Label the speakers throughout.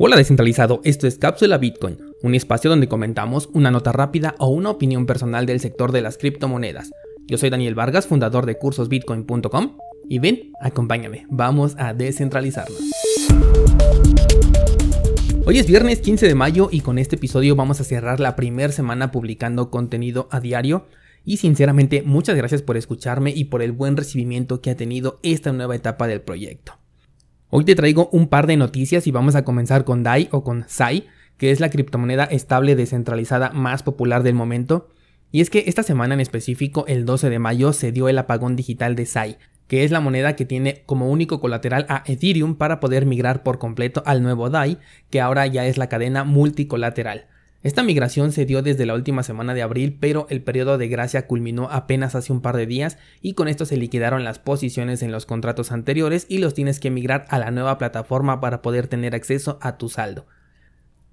Speaker 1: Hola descentralizado, esto es Cápsula Bitcoin, un espacio donde comentamos una nota rápida o una opinión personal del sector de las criptomonedas. Yo soy Daniel Vargas, fundador de cursosbitcoin.com y ven, acompáñame, vamos a descentralizarnos. Hoy es viernes 15 de mayo y con este episodio vamos a cerrar la primera semana publicando contenido a diario. Y sinceramente muchas gracias por escucharme y por el buen recibimiento que ha tenido esta nueva etapa del proyecto. Hoy te traigo un par de noticias y vamos a comenzar con DAI o con SAI, que es la criptomoneda estable descentralizada más popular del momento. Y es que esta semana en específico, el 12 de mayo, se dio el apagón digital de SAI, que es la moneda que tiene como único colateral a Ethereum para poder migrar por completo al nuevo DAI, que ahora ya es la cadena multicolateral. Esta migración se dio desde la última semana de abril, pero el periodo de gracia culminó apenas hace un par de días y con esto se liquidaron las posiciones en los contratos anteriores y los tienes que migrar a la nueva plataforma para poder tener acceso a tu saldo.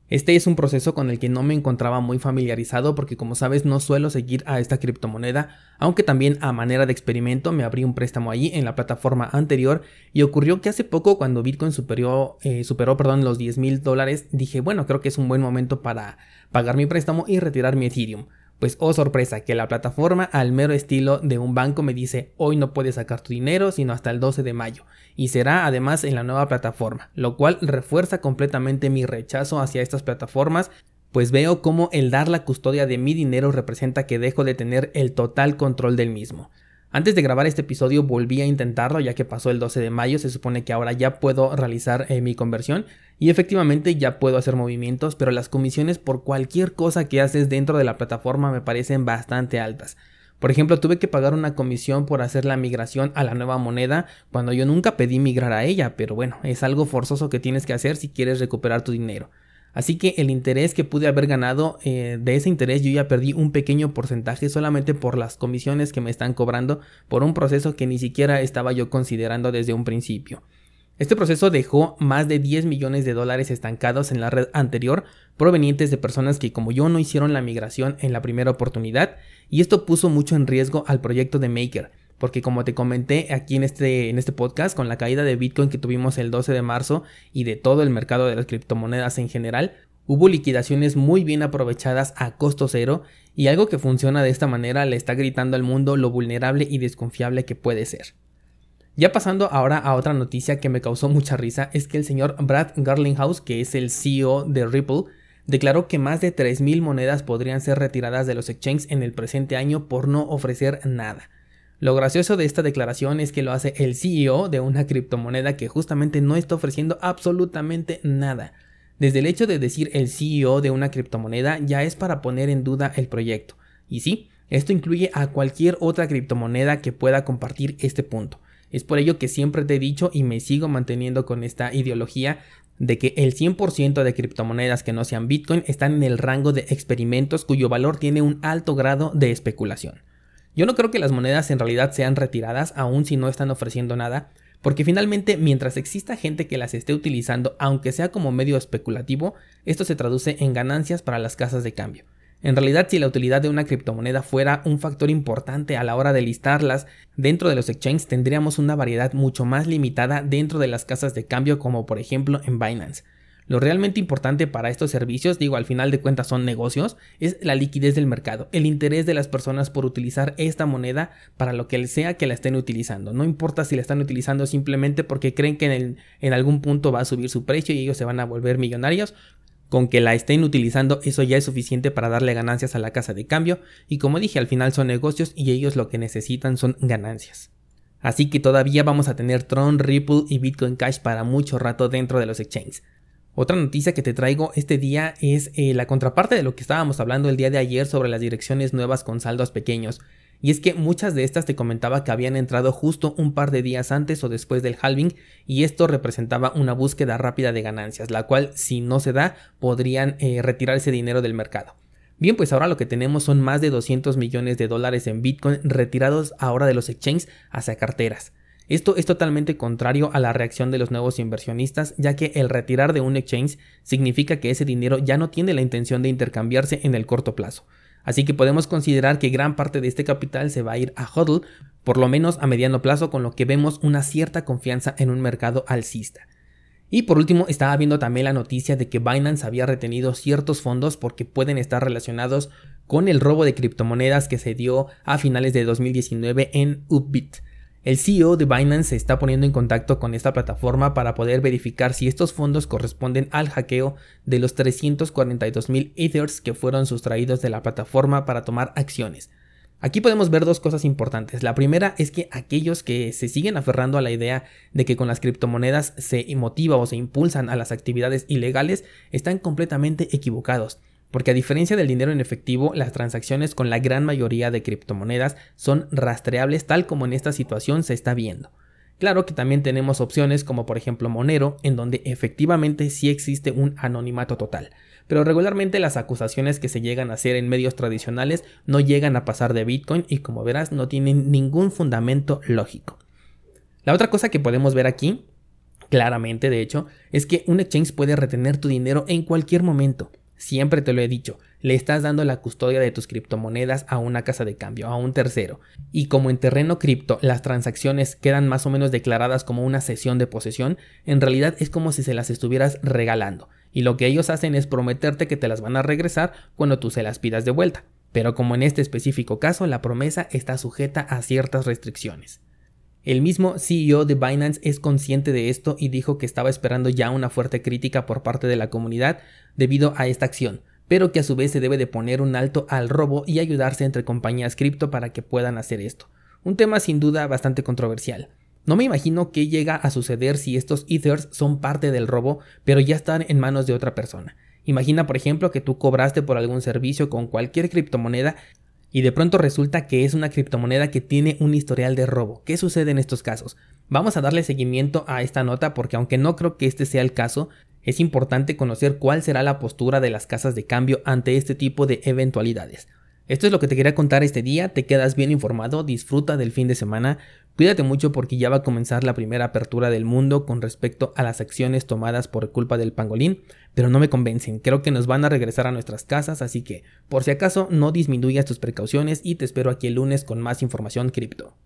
Speaker 1: Este es un proceso con el que no me encontraba muy familiarizado porque como sabes no suelo seguir a esta criptomoneda, aunque también a manera de experimento me abrí un préstamo allí en la plataforma anterior y ocurrió que hace poco cuando Bitcoin superó, eh, superó perdón, los 10 mil dólares dije bueno creo que es un buen momento para pagar mi préstamo y retirar mi Ethereum. Pues oh sorpresa, que la plataforma al mero estilo de un banco me dice hoy no puedes sacar tu dinero sino hasta el 12 de mayo y será además en la nueva plataforma, lo cual refuerza completamente mi rechazo hacia estas plataformas pues veo como el dar la custodia de mi dinero representa que dejo de tener el total control del mismo. Antes de grabar este episodio volví a intentarlo ya que pasó el 12 de mayo, se supone que ahora ya puedo realizar eh, mi conversión y efectivamente ya puedo hacer movimientos, pero las comisiones por cualquier cosa que haces dentro de la plataforma me parecen bastante altas. Por ejemplo, tuve que pagar una comisión por hacer la migración a la nueva moneda cuando yo nunca pedí migrar a ella, pero bueno, es algo forzoso que tienes que hacer si quieres recuperar tu dinero. Así que el interés que pude haber ganado eh, de ese interés yo ya perdí un pequeño porcentaje solamente por las comisiones que me están cobrando por un proceso que ni siquiera estaba yo considerando desde un principio. Este proceso dejó más de 10 millones de dólares estancados en la red anterior provenientes de personas que como yo no hicieron la migración en la primera oportunidad y esto puso mucho en riesgo al proyecto de Maker porque como te comenté aquí en este, en este podcast, con la caída de Bitcoin que tuvimos el 12 de marzo y de todo el mercado de las criptomonedas en general, hubo liquidaciones muy bien aprovechadas a costo cero y algo que funciona de esta manera le está gritando al mundo lo vulnerable y desconfiable que puede ser. Ya pasando ahora a otra noticia que me causó mucha risa es que el señor Brad Garlinghouse, que es el CEO de Ripple, declaró que más de 3.000 monedas podrían ser retiradas de los exchanges en el presente año por no ofrecer nada. Lo gracioso de esta declaración es que lo hace el CEO de una criptomoneda que justamente no está ofreciendo absolutamente nada. Desde el hecho de decir el CEO de una criptomoneda ya es para poner en duda el proyecto. Y sí, esto incluye a cualquier otra criptomoneda que pueda compartir este punto. Es por ello que siempre te he dicho y me sigo manteniendo con esta ideología de que el 100% de criptomonedas que no sean Bitcoin están en el rango de experimentos cuyo valor tiene un alto grado de especulación. Yo no creo que las monedas en realidad sean retiradas aun si no están ofreciendo nada, porque finalmente mientras exista gente que las esté utilizando, aunque sea como medio especulativo, esto se traduce en ganancias para las casas de cambio. En realidad, si la utilidad de una criptomoneda fuera un factor importante a la hora de listarlas dentro de los exchanges, tendríamos una variedad mucho más limitada dentro de las casas de cambio como por ejemplo en Binance. Lo realmente importante para estos servicios, digo, al final de cuentas son negocios, es la liquidez del mercado, el interés de las personas por utilizar esta moneda para lo que sea que la estén utilizando. No importa si la están utilizando simplemente porque creen que en, algún punto va a subir su precio y ellos se van a volver millonarios. Con que la estén utilizando, eso ya es suficiente para darle ganancias a la casa de cambio. Y como dije, al final son negocios y ellos lo que necesitan son ganancias. Así que todavía vamos a tener Tron, Ripple y Bitcoin Cash para mucho rato dentro de los exchanges. Otra noticia que te traigo este día es eh, la contraparte de lo que estábamos hablando el día de ayer sobre las direcciones nuevas con saldos pequeños. Y es que muchas de estas te comentaba que habían entrado justo un par de días antes o después del halving y esto representaba una búsqueda rápida de ganancias, la cual si no se da podrían eh, retirar ese dinero del mercado. Bien, pues ahora lo que tenemos son más de 200 millones de dólares en Bitcoin retirados ahora de los exchanges hacia carteras. Esto es totalmente contrario a la reacción de los nuevos inversionistas, ya que el retirar de un exchange significa que ese dinero ya no tiene la intención de intercambiarse en el corto plazo. Así que podemos considerar que gran parte de este capital se va a ir a HODL, por lo menos a mediano plazo, con lo que vemos una cierta confianza en un mercado alcista. Y por último, estaba viendo también la noticia de que Binance había retenido ciertos fondos porque pueden estar relacionados con el robo de criptomonedas que se dio a finales de 2019 en Upbit. El CEO de Binance se está poniendo en contacto con esta plataforma para poder verificar si estos fondos corresponden al hackeo de los 342 mil Ethers que fueron sustraídos de la plataforma para tomar acciones. Aquí podemos ver dos cosas importantes. La primera es que aquellos que se siguen aferrando a la idea de que con las criptomonedas se motiva o se impulsan a las actividades ilegales están completamente equivocados. Porque a diferencia del dinero en efectivo, las transacciones con la gran mayoría de criptomonedas son rastreables tal como en esta situación se está viendo. Claro que también tenemos opciones como por ejemplo Monero, en donde efectivamente sí existe un anonimato total pero regularmente las acusaciones que se llegan a hacer en medios tradicionales no llegan a pasar de Bitcoin y como verás no tienen ningún fundamento lógico. La otra cosa que podemos ver aquí, claramente de hecho, es que un exchange puede retener tu dinero en cualquier momento. Siempre te lo he dicho, le estás dando la custodia de tus criptomonedas a una casa de cambio, a un tercero. Y como en terreno cripto las transacciones quedan más o menos declaradas como una sesión de posesión, en realidad es como si se las estuvieras regalando y lo que ellos hacen es prometerte que te las van a regresar cuando tú se las pidas de vuelta. Pero como en este específico caso, la promesa está sujeta a ciertas restricciones. El mismo CEO de Binance es consciente de esto y dijo que estaba esperando ya una fuerte crítica por parte de la comunidad debido a esta acción, pero que a su vez se debe de poner un alto al robo y ayudarse entre compañías cripto para que puedan hacer esto. Un tema sin duda bastante controversial. No me imagino qué llega a suceder si estos ethers son parte del robo, pero ya están en manos de otra persona. Imagina, por ejemplo, que tú cobraste por algún servicio con cualquier criptomoneda y de pronto resulta que es una criptomoneda que tiene un historial de robo. ¿Qué sucede en estos casos? Vamos a darle seguimiento a esta nota porque aunque no creo que este sea el caso, es importante conocer cuál será la postura de las casas de cambio ante este tipo de eventualidades. Esto es lo que te quería contar este día, te quedas bien informado, disfruta del fin de semana, cuídate mucho porque ya va a comenzar la primera apertura del mundo con respecto a las acciones tomadas por culpa del pangolín, pero no me convencen, creo que nos van a regresar a nuestras casas, así que por si acaso no disminuyas tus precauciones y te espero aquí el lunes con más información cripto.